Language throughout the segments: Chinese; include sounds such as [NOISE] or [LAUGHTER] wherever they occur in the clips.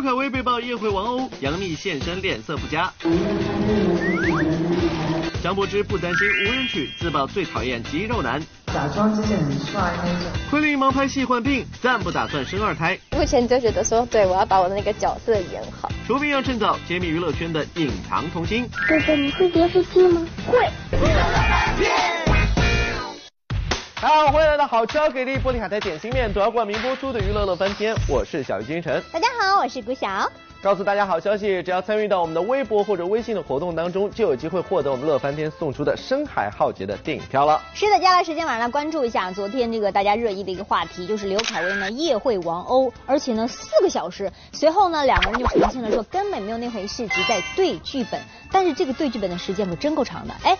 刘恺威被曝夜会王鸥，杨幂现身脸色不佳。张柏芝不担心无人娶，自曝最讨厌肌肉男。假装自己很帅那种。昆凌忙拍戏患病，暂不打算生二胎。目前就觉得说，对我要把我的那个角色演好。出兵要趁早，揭秘娱乐圈的隐藏童星。哥哥，你会电视剧吗？会。好，欢迎来到好吃好给力玻璃海苔点心面，独家冠名播出的娱乐乐翻天，我是小鱼金晨。大家好，我是谷晓。告诉大家好消息，只要参与到我们的微博或者微信的活动当中，就有机会获得我们乐翻天送出的深海浩劫的电影票了。是的，接下来时间晚上来关注一下昨天这个大家热议的一个话题，就是刘恺威呢夜会王鸥，而且呢四个小时，随后呢两个人就澄清了说根本没有那回事，只在对剧本，但是这个对剧本的时间可真够长的，哎。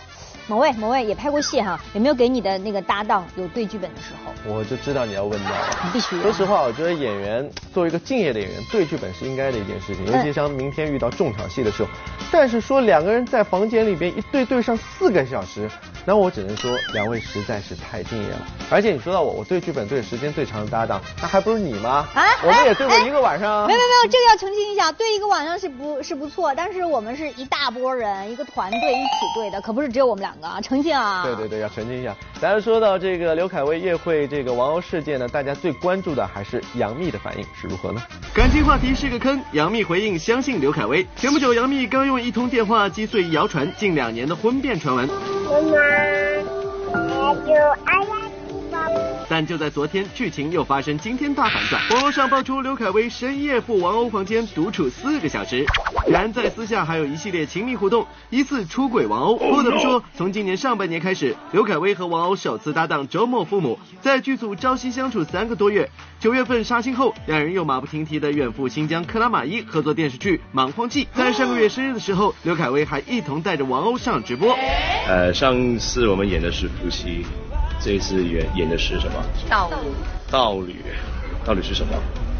某位，某位也拍过戏哈，有没有给你的那个搭档有对剧本的时候？我就知道你要问到，必须。说实话，我觉得演员作为一个敬业的演员，对剧本是应该的一件事情，尤其像明天遇到重场戏的时候。但是说两个人在房间里边一对对上四个小时，那我只能说两位实在是太敬业了。而且你说到我，我对剧本对时间最长的搭档，那还不是你吗？啊，我们也对过一个晚上。没有没有，这个要澄清一下，对一个晚上是不是不错，但是我们是一大波人，一个团队一起对的，可不是只有我们两个啊，澄清啊。对对对，要澄清一下。大家说到这个刘恺威夜会这个王鸥事件呢，大家最关注的还是杨幂的反应是如何呢？感情话题是个坑，杨幂回应相信刘恺威。前不久，杨幂刚用。一通电话击碎谣传近两年的婚变传闻。但就在昨天，剧情又发生惊天大反转。网络上爆出刘恺威深夜赴王鸥房间独处四个小时，然在私下还有一系列亲密互动，疑似出轨王鸥。不得不说，从今年上半年开始，刘恺威和王鸥首次搭档周末父母，在剧组朝夕相处三个多月。九月份杀青后，两人又马不停蹄的远赴新疆克拉玛依合作电视剧《莽荒纪》。在上个月生日的时候，刘恺威还一同带着王鸥上直播。呃，上次我们演的是夫妻。这一次演演的是什么？道侣。道侣，道侣是什么？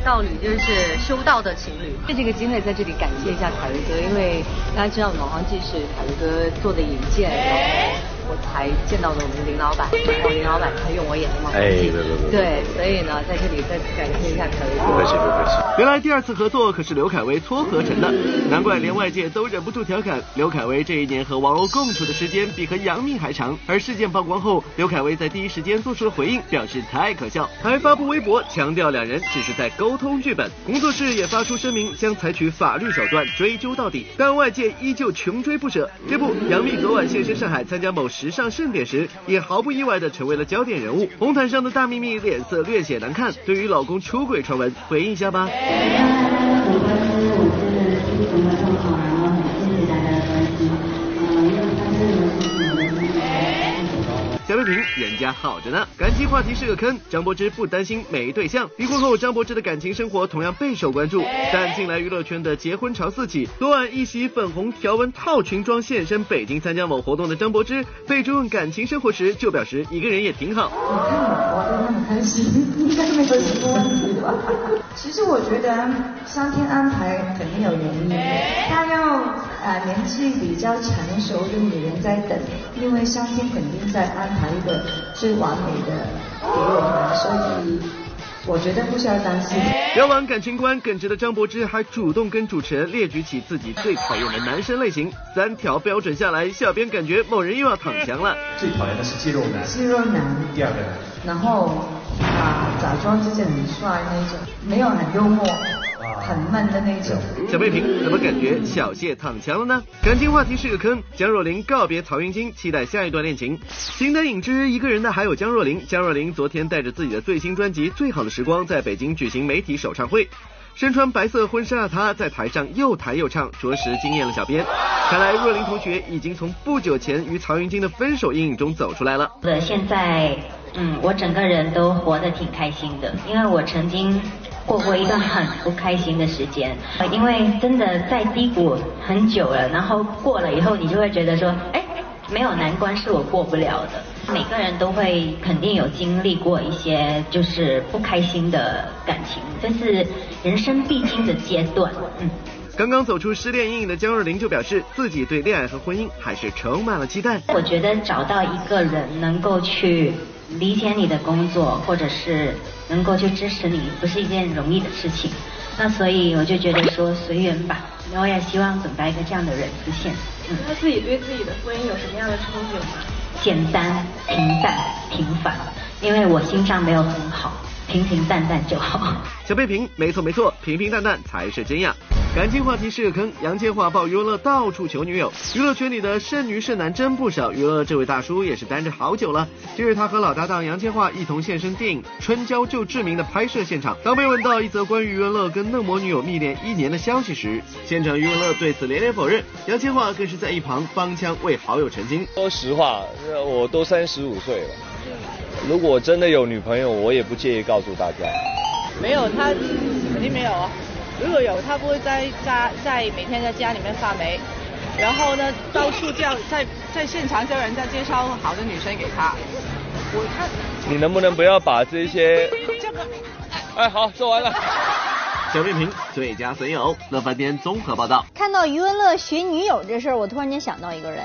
道侣就是修道的情侣。借这个机会在这里感谢一下凯瑞哥，因为大家知道《莽荒纪》是凯瑞哥做的引荐，然后。我才见到的我们林老板，然后林老板他用我演的嘛，哎，对对对，对，所以呢，在这里再次感谢一下凯威。不客气，不客气。原来第二次合作可是刘恺威撮合成的，难怪连外界都忍不住调侃刘恺威这一年和王鸥共处的时间比和杨幂还长。而事件曝光后，刘恺威在第一时间做出了回应，表示太可笑，还发布微博强调两人只是在沟通剧本。工作室也发出声明，将采取法律手段追究到底，但外界依旧穷追不舍。这不，杨幂昨晚现身上海参加某。时尚盛典时，也毫不意外的成为了焦点人物。红毯上的大幂幂脸色略显难看，对于老公出轨传闻，回应一下吧。家好着呢。感情话题是个坑，张柏芝不担心没对象。离婚后，张柏芝的感情生活同样备受关注。但近来娱乐圈的结婚潮四起，昨晚一袭粉红条纹套裙装现身北京参加某活动的张柏芝，被追问感情生活时，就表示一个人也挺好。我看你活得那么开心，应该没有什么问题吧？[LAUGHS] 其实我觉得上天安排肯定有原因，他要呃年纪比较成熟的女人在等，因为上天肯定在安排。一个最完美的给我们，所以我觉得不需要担心。聊完感情观，耿直的张柏芝还主动跟主持人列举起自己最讨厌的男生类型，三条标准下来，小编感觉某人又要躺枪了。最讨厌的是肌肉男。肌肉男。第二个。然后啊，假装自己很帅那种，没有很幽默。很闷的那种。小贝平怎么感觉小谢躺枪了呢？感情话题是个坑。江若琳告别曹云金，期待下一段恋情。形单影只一个人的还有江若琳。江若琳昨天带着自己的最新专辑《最好的时光》在北京举行媒体首唱会，身穿白色婚纱的她在台上又弹又唱，着实惊艳了小编。看来若琳同学已经从不久前与曹云金的分手阴影中走出来了。现在，嗯，我整个人都活得挺开心的，因为我曾经。过过一段很不开心的时间，因为真的在低谷很久了，然后过了以后，你就会觉得说，哎，没有难关是我过不了的。每个人都会肯定有经历过一些就是不开心的感情，这是人生必经的阶段。嗯。刚刚走出失恋阴影的江若琳就表示，自己对恋爱和婚姻还是充满了期待。我觉得找到一个人能够去。理解你的工作，或者是能够去支持你，不是一件容易的事情。那所以我就觉得说随缘吧，我也希望等待一个这样的人出现。嗯，他自己对自己的婚姻有什么样的憧憬吗？简单、平淡、平凡，因为我心脏没有很好。平平淡淡就好。[LAUGHS] 小贝平，没错没错，平平淡淡才是真呀。感情话题是个坑，杨千嬅爆娱乐到处求女友，娱乐圈里的剩女剩男真不少。娱乐这位大叔也是单着好久了。近日他和老搭档杨千嬅一同现身电影《春娇救志明》的拍摄现场。当被问到一则关于余文乐跟嫩模女友密恋一年的消息时，现场余文乐对此连连否认，杨千嬅更是在一旁帮腔为好友澄清。说实话，我都三十五岁了。如果真的有女朋友，我也不介意告诉大家。没有，他肯定没有啊。如果有，他不会在家在每天在家里面发霉，然后呢到处叫在在现场叫人家介绍好的女生给他。我看。你能不能不要把这些？这个。哎，好，说完了。小面评最佳损友，乐翻天综合报道。看到余文乐寻女友这事儿，我突然间想到一个人。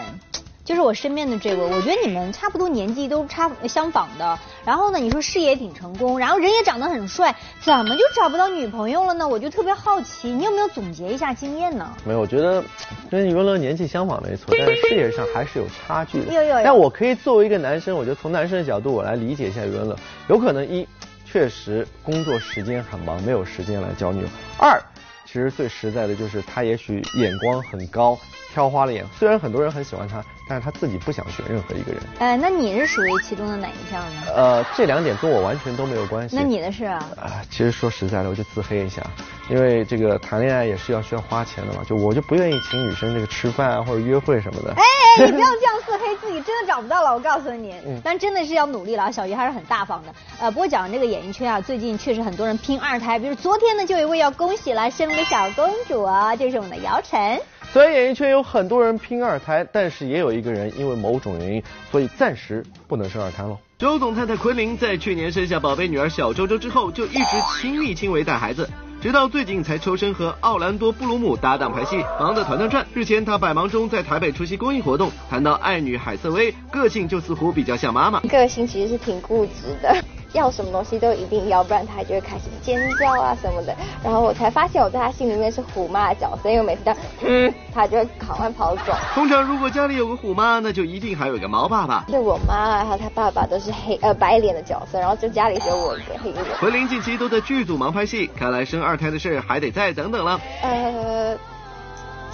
就是我身边的这位，我觉得你们差不多年纪都差相仿的，然后呢，你说事业挺成功，然后人也长得很帅，怎么就找不到女朋友了呢？我就特别好奇，你有没有总结一下经验呢？没有，我觉得跟余文乐年纪相仿没错，但是事业上还是有差距的。有有。但我可以作为一个男生，我觉得从男生的角度我来理解一下余文乐，有可能一确实工作时间很忙，没有时间来交女友；二，其实最实在的就是他也许眼光很高。挑花了眼，虽然很多人很喜欢他，但是他自己不想选任何一个人。哎，那你是属于其中的哪一项呢？呃，这两点跟我完全都没有关系。那你的是啊？啊，其实说实在的，我就自黑一下，因为这个谈恋爱也是要需要花钱的嘛，就我就不愿意请女生这个吃饭啊或者约会什么的。哎，你不要这样自黑 [LAUGHS] 自己，真的找不到了，我告诉你。嗯。但真的是要努力了啊，小鱼还是很大方的。呃，不过讲这个演艺圈啊，最近确实很多人拼二胎，比如昨天呢，就有一位要恭喜了，生了个小公主啊，就是我们的姚晨。虽然演艺圈有很多人拼二胎，但是也有一个人因为某种原因，所以暂时不能生二胎喽。周总太太昆凌在去年生下宝贝女儿小周周之后，就一直亲力亲为带孩子，直到最近才抽身和奥兰多布鲁姆搭档拍戏，忙得团团转。日前她百忙中在台北出席公益活动，谈到爱女海瑟薇，个性就似乎比较像妈妈，个性其实是挺固执的。要什么东西都一定要，不然他就会开始尖叫啊什么的。然后我才发现我在他心里面是虎妈的角色，因为每次他嗯，他就会赶快跑走。通常如果家里有个虎妈，那就一定还有一个猫爸爸。就我妈还有他爸爸都是黑呃白脸的角色，然后就家里只有我一个黑脸。昆凌近期都在剧组忙拍戏，看来生二胎的事还得再等等了。呃。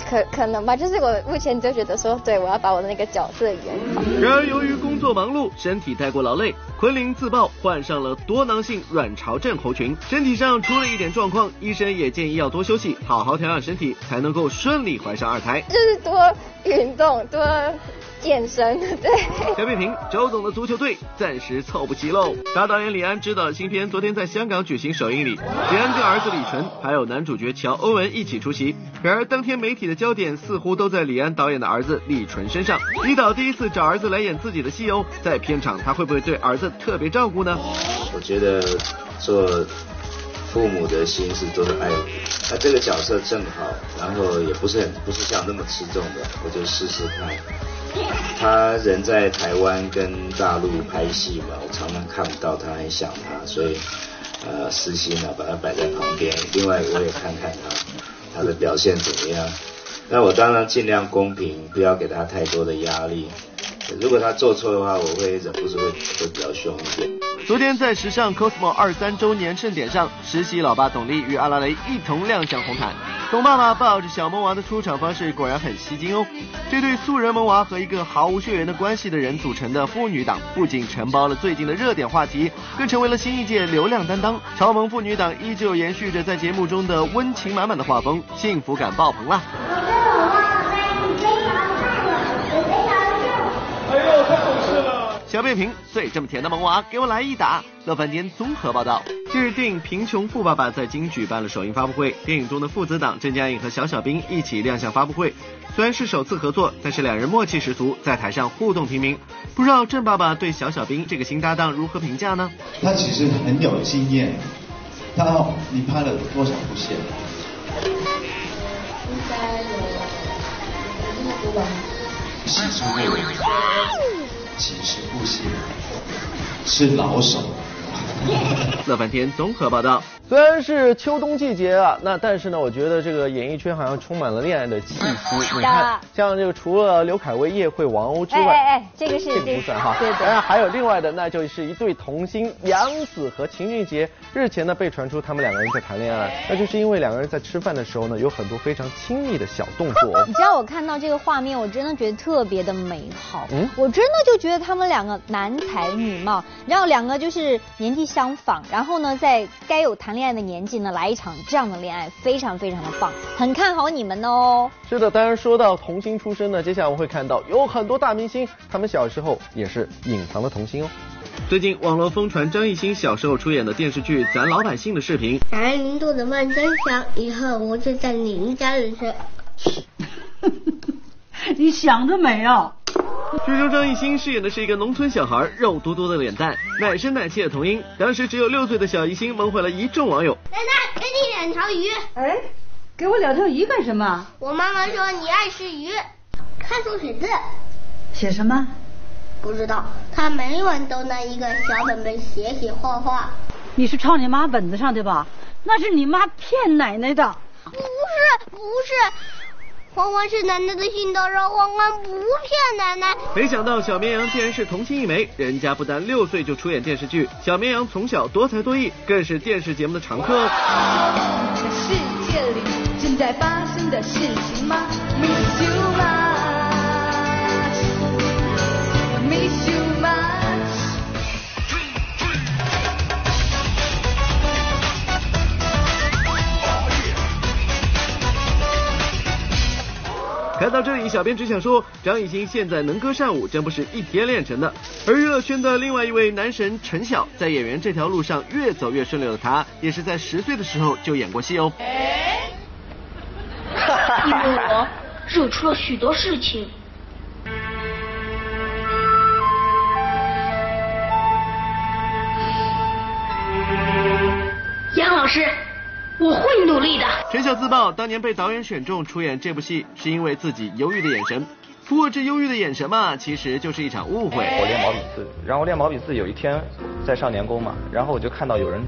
可可能吧，就是我目前就觉得说，对我要把我的那个角色演好。然而由于工作忙碌，身体太过劳累，昆凌自曝患上了多囊性卵巢症候群，身体上出了一点状况，医生也建议要多休息，好好调养身体，才能够顺利怀上二胎。就是多运动，多。健身对。小扁平，周总的足球队暂时凑不齐喽。大导演李安执导的新片昨天在香港举行首映礼，李安跟儿子李晨还有男主角乔欧文一起出席。然而当天媒体的焦点似乎都在李安导演的儿子李纯身上。李导第一次找儿子来演自己的戏哦，在片场他会不会对儿子特别照顾呢？我觉得做父母的心是都是爱，那这个角色正好，然后也不是很不是像那么吃重的，我就试试看。他人在台湾跟大陆拍戏嘛，我常常看不到他，很想他，所以呃私心啊把他摆在旁边。另外我也看看他他的表现怎么样。那我当然尽量公平，不要给他太多的压力。如果他做错的话，我会忍不住会会比较凶一点。昨天在时尚 Cosmo 二三周年盛典上，实习老爸董力与阿拉蕾一同亮相红毯。董爸爸抱着小萌娃的出场方式果然很吸睛哦。这对素人萌娃和一个毫无血缘的关系的人组成的父女档，不仅承包了最近的热点话题，更成为了新一届流量担当。超萌父女档依旧延续着在节目中的温情满满的画风，幸福感爆棚啦！呦，太懂事了！小扁平最这么甜的萌娃，给我来一打！乐翻天综合报道。近日，电影《贫穷富爸爸》在京举办了首映发布会，电影中的父子档郑嘉颖和小小兵一起亮相发布会。虽然是首次合作，但是两人默契十足，在台上互动频频。不知道郑爸爸对小小兵这个新搭档如何评价呢？他其实很有经验。他，你拍了多少部戏？应该有，有这么多吧。戏出其实不行，是老手。乐翻天综合报道。虽然是秋冬季节啊，那但是呢，我觉得这个演艺圈好像充满了恋爱的气息。你看，像这个除了刘恺威、叶惠、王鸥之外，哎哎，这个是这个不算哈。对对。当然还有另外的，那就是一对童星杨紫和秦俊杰。日前呢，被传出他们两个人在谈恋爱，那就是因为两个人在吃饭的时候呢，有很多非常亲密的小动作。你知道我看到这个画面，我真的觉得特别的美好。嗯。我真的就觉得他们两个男才女貌，然后两个就是年纪相仿，然后呢，在该有谈恋爱的年纪呢来。一场这样的恋爱，非常非常的棒，很看好你们哦。是的，当然说到童星出身呢，接下来我们会看到有很多大明星，他们小时候也是隐藏的童星哦。最近网络疯传张艺兴小时候出演的电视剧《咱老百姓》的视频。来您做的饭真香，以后我就在您家里吃。[LAUGHS] 你想得美啊！剧中张艺兴饰演的是一个农村小孩，肉嘟嘟的脸蛋，奶声奶气的童音。当时只有六岁的小艺兴蒙回了一众网友。奶奶，给你两条鱼。哎，给我两条鱼干什么？我妈妈说你爱吃鱼。看书写字。写什么？不知道。他每晚都拿一个小本本写写画画。你是抄你妈本子上对吧？那是你妈骗奶奶的。不是，不是。欢欢是奶奶的心头肉，欢欢不骗奶奶。没想到小绵羊竟然是童星一枚，人家不但六岁就出演电视剧，小绵羊从小多才多艺，更是电视节目的常客。这世界里正在发生的事情吗？Miss you much，Miss 看到这里，小编只想说，张艺兴现在能歌善舞，真不是一天练成的。而娱乐圈的另外一位男神陈晓，在演员这条路上越走越顺溜的他，也是在十岁的时候就演过戏哦。因为我惹出了许多事情。杨老师。我会努力的。陈晓自曝，当年被导演选中出演这部戏，是因为自己忧郁的眼神。不过这忧郁的眼神嘛，其实就是一场误会。我练毛笔字，然后练毛笔字，有一天在少年宫嘛，然后我就看到有人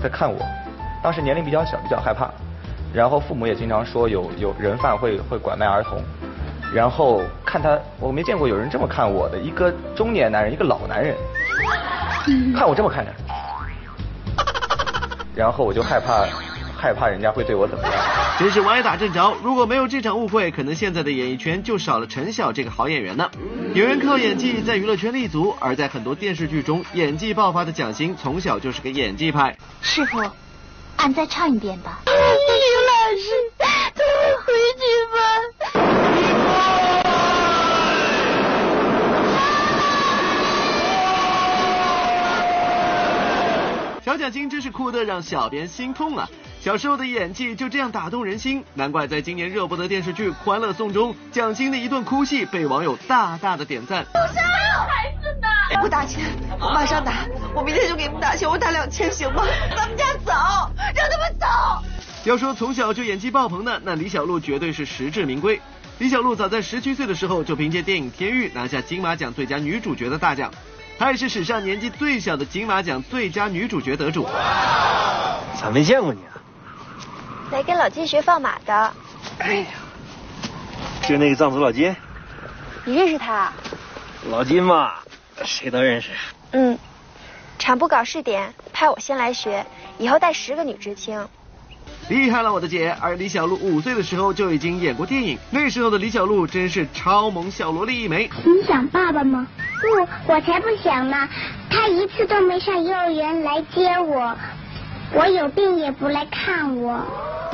在看我，当时年龄比较小，比较害怕。然后父母也经常说有有人贩会会拐卖儿童，然后看他，我没见过有人这么看我的，一个中年男人，一个老男人，[LAUGHS] 看我这么看着，然后我就害怕。害怕人家会对我怎么样？真是歪打正着。如果没有这场误会，可能现在的演艺圈就少了陈晓这个好演员呢。有人靠演技在娱乐圈立足，而在很多电视剧中演技爆发的蒋欣，从小就是个演技派。师傅，俺再唱一遍吧。李老师，咱们回去吧。小蒋欣真是哭得让小编心痛啊！小时候的演技就这样打动人心，难怪在今年热播的电视剧《欢乐颂》中，蒋欣的一段哭戏被网友大大的点赞。我还有孩子呢！我打钱，我马上打，我明天就给你们打钱，我打两千行吗？咱们家走，让他们走。要说从小就演技爆棚的，那李小璐绝对是实至名归。李小璐早在十七岁的时候就凭借电影《天域》拿下金马奖最佳女主角的大奖。她也是史上年纪最小的金马奖最佳女主角得主。咋没见过你啊？来跟老金学放马的。哎呀，就那个藏族老金。你认识他？老金嘛，谁都认识。嗯，场部搞试点，派我先来学，以后带十个女知青。厉害了，我的姐！而李小璐五岁的时候就已经演过电影，那时候的李小璐真是超萌小萝莉一枚。你想爸爸吗？不，我才不想呢。他一次都没上幼儿园来接我，我有病也不来看我。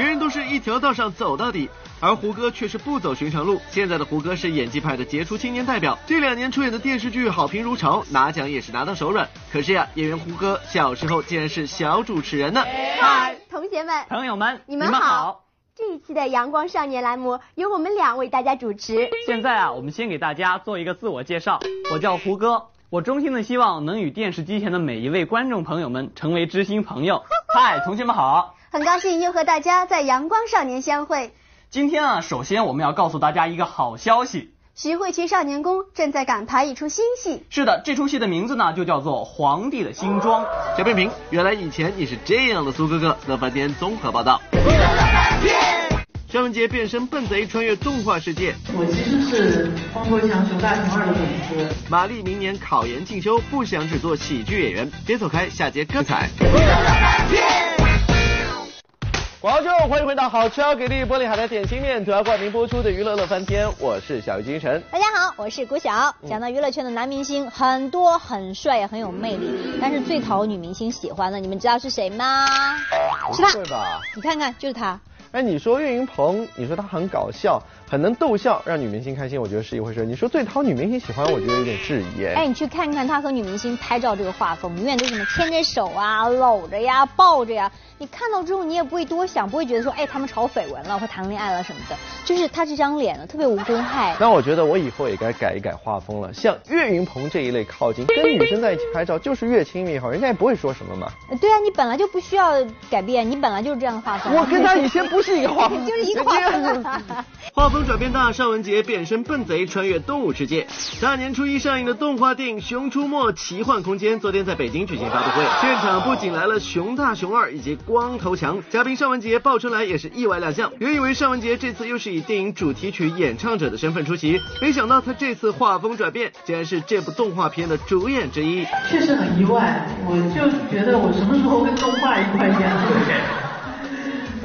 别人都是一条道上走到底。而胡歌却是不走寻常路。现在的胡歌是演技派的杰出青年代表，这两年出演的电视剧好评如潮，拿奖也是拿到手软。可是呀，演员胡歌小时候竟然是小主持人呢。嗨，同学们，朋友们，你们好。这一期的阳光少年栏目由我们俩为大家主持。现在啊，我们先给大家做一个自我介绍，我叫胡歌，我衷心的希望能与电视机前的每一位观众朋友们成为知心朋友。[LAUGHS] 嗨，同学们好，很高兴又和大家在阳光少年相会。今天啊，首先我们要告诉大家一个好消息，徐汇区少年宫正在赶拍一出新戏。是的，这出戏的名字呢就叫做《皇帝的新装》。小平平，原来以前你是这样的苏哥哥。乐翻天综合报道。尚雯婕变身笨贼穿越动画世界。我其实是黄国强熊大熊二的粉丝。马丽明年考研进修，不想只做喜剧演员。别走开，下节更彩。广州，欢迎回到好吃给力玻璃海的点心面，主要冠名播出的娱乐乐翻天，我是小鱼精神。大家好，我是谷晓。讲到娱乐圈的男明星，很多很帅也很有魅力，但是最讨女明星喜欢的，你们知道是谁吗？是他。对吧？你看看，就是他。哎，你说岳云鹏，你说他很搞笑。很能逗笑，让女明星开心，我觉得是一回事。你说最讨女明星喜欢，我觉得有点质疑。哎，你去看看他和女明星拍照这个画风，永远都是什么牵着手啊、搂着呀、抱着呀。你看到之后，你也不会多想，不会觉得说，哎，他们炒绯闻了或谈恋爱了什么的。就是他这张脸呢，特别无公害。那我觉得我以后也该改一改画风了，像岳云鹏这一类靠近，跟女生在一起拍照就是越亲密好，人家也不会说什么嘛。对啊，你本来就不需要改变，你本来就是这样的画风。我跟他以前不是一个画风，[LAUGHS] 就是一个画风。[LAUGHS] 画风转变大，尚雯。婕变身笨贼穿越动物世界，大年初一上映的动画电影《熊出没奇幻空间》昨天在北京举行发布会，现场不仅来了熊大、熊二以及光头强，嘉宾尚雯婕、鲍春来也是意外亮相。原以为尚雯婕这次又是以电影主题曲演唱者的身份出席，没想到她这次画风转变，竟然是这部动画片的主演之一。确实很意外，我就觉得我什么时候跟动画一块演？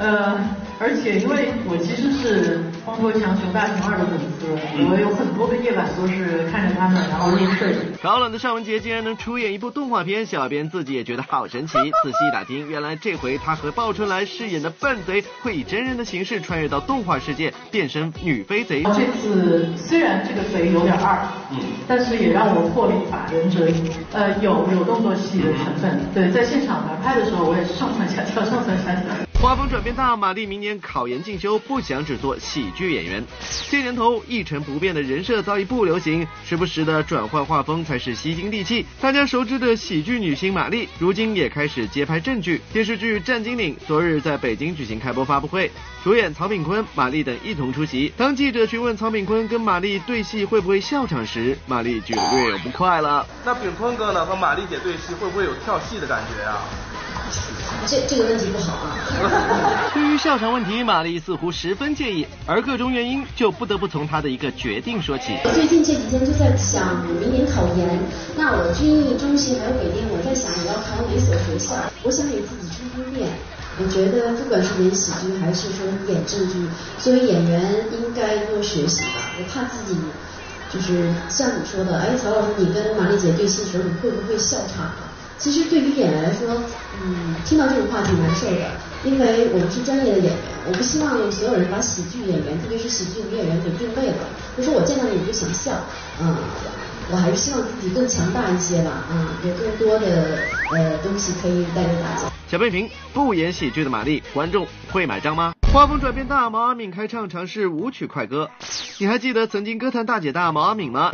[LAUGHS] 呃。而且因为我其实是光头强、熊大、熊二的粉丝，我有很多个夜晚都是看着他们然后入睡。高冷的尚雯婕竟然能出演一部动画片，小编自己也觉得好神奇。仔细一打听，原来这回他和鲍春来饰演的笨贼会以真人的形式穿越到动画世界，变身女飞贼。这次虽然这个贼有点二，嗯，但是也让我破了一把人真。呃，有有动作戏的成分。对，在现场来拍的时候，我也是上蹿下跳，上蹿下跳。画风转变大，马丽明年考研进修，不想只做喜剧演员。这年头一成不变的人设早已不流行，时不时的转换画风才是吸金利器。大家熟知的喜剧女星马丽，如今也开始接拍正剧。电视剧《战金岭》昨日在北京举行开播发布会，主演曹炳坤、马丽等一同出席。当记者询问曹炳坤跟马丽对戏会不会笑场时，马丽就略有不快了。那炳坤哥呢？和马丽姐对戏会不会有跳戏的感觉啊？这这个问题不好啊。[LAUGHS] 对于笑场问题，玛丽似乎十分介意，而各种原因就不得不从她的一个决定说起。最近这几天就在想明年考研，那我军艺、中戏还有北电，我在想我要考哪所学校？我想给自己充充电。我觉得不管是演喜剧还是说演正剧，作为演员应该多学习吧。我怕自己就是像你说的，哎，曹老师，你跟玛丽姐对戏的时候，你会不会笑场？其实对于演员来说，嗯，听到这种话挺难受的，因为我们是专业的演员，我不希望所有人把喜剧演员，特别是喜剧女演员给定位了，就说我见到你我就想笑，嗯，我还是希望自己更强大一些吧，嗯，有更多的呃东西可以带给大家。小贝平不演喜剧的玛丽，观众会买账吗？画风转变大，毛阿敏开唱尝试舞曲快歌，你还记得曾经歌坛大姐大毛阿敏吗？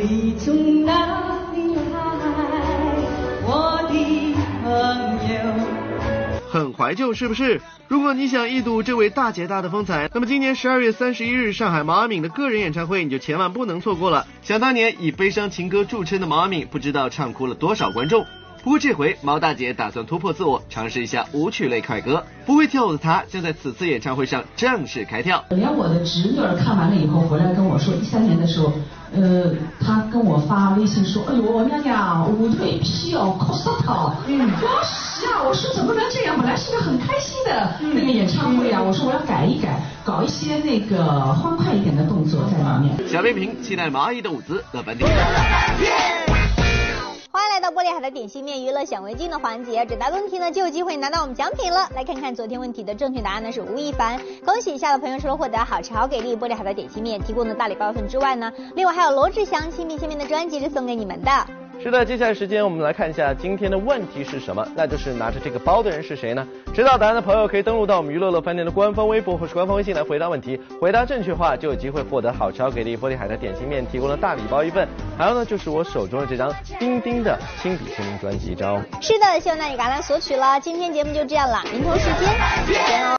很怀旧是不是？如果你想一睹这位大姐大的风采，那么今年十二月三十一日上海毛阿敏的个人演唱会你就千万不能错过了。想当年以悲伤情歌著称的毛阿敏，不知道唱哭了多少观众。不过这回毛大姐打算突破自我，尝试一下舞曲类快歌。不会跳舞的她将在此次演唱会上正式开跳。连我的侄女儿看完了以后回来跟我说，一三年的时候，呃，他跟我发微信说，哎呦我娘娘舞腿皮哦，哭死他。嗯，我是啊，我说怎么能这样？本来是个很开心的那个演唱会啊，我说我要改一改，搞一些那个欢快一点的动作在里面。小冰瓶期待毛阿姨的舞姿和本地。点心面娱乐显微镜的环节，解答问题呢就有机会拿到我们奖品了。来看看昨天问题的正确答案呢是吴亦凡，恭喜以下的朋友除了获得好吃好给力玻璃海的点心面提供的大礼包份之外呢，另外还有罗志祥亲笔签名的专辑是送给你们的。是的，接下来时间我们来看一下今天的问题是什么，那就是拿着这个包的人是谁呢？知道答案的朋友可以登录到我们娱乐乐饭店的官方微博或是官方微信来回答问题，回答正确话就有机会获得好超给力玻璃海的点心面提供的大礼包一份，还有呢就是我手中的这张钉钉的亲笔签名专辑一张。是的，希望大家赶来索取了。今天节目就这样了，明同时间再见哦。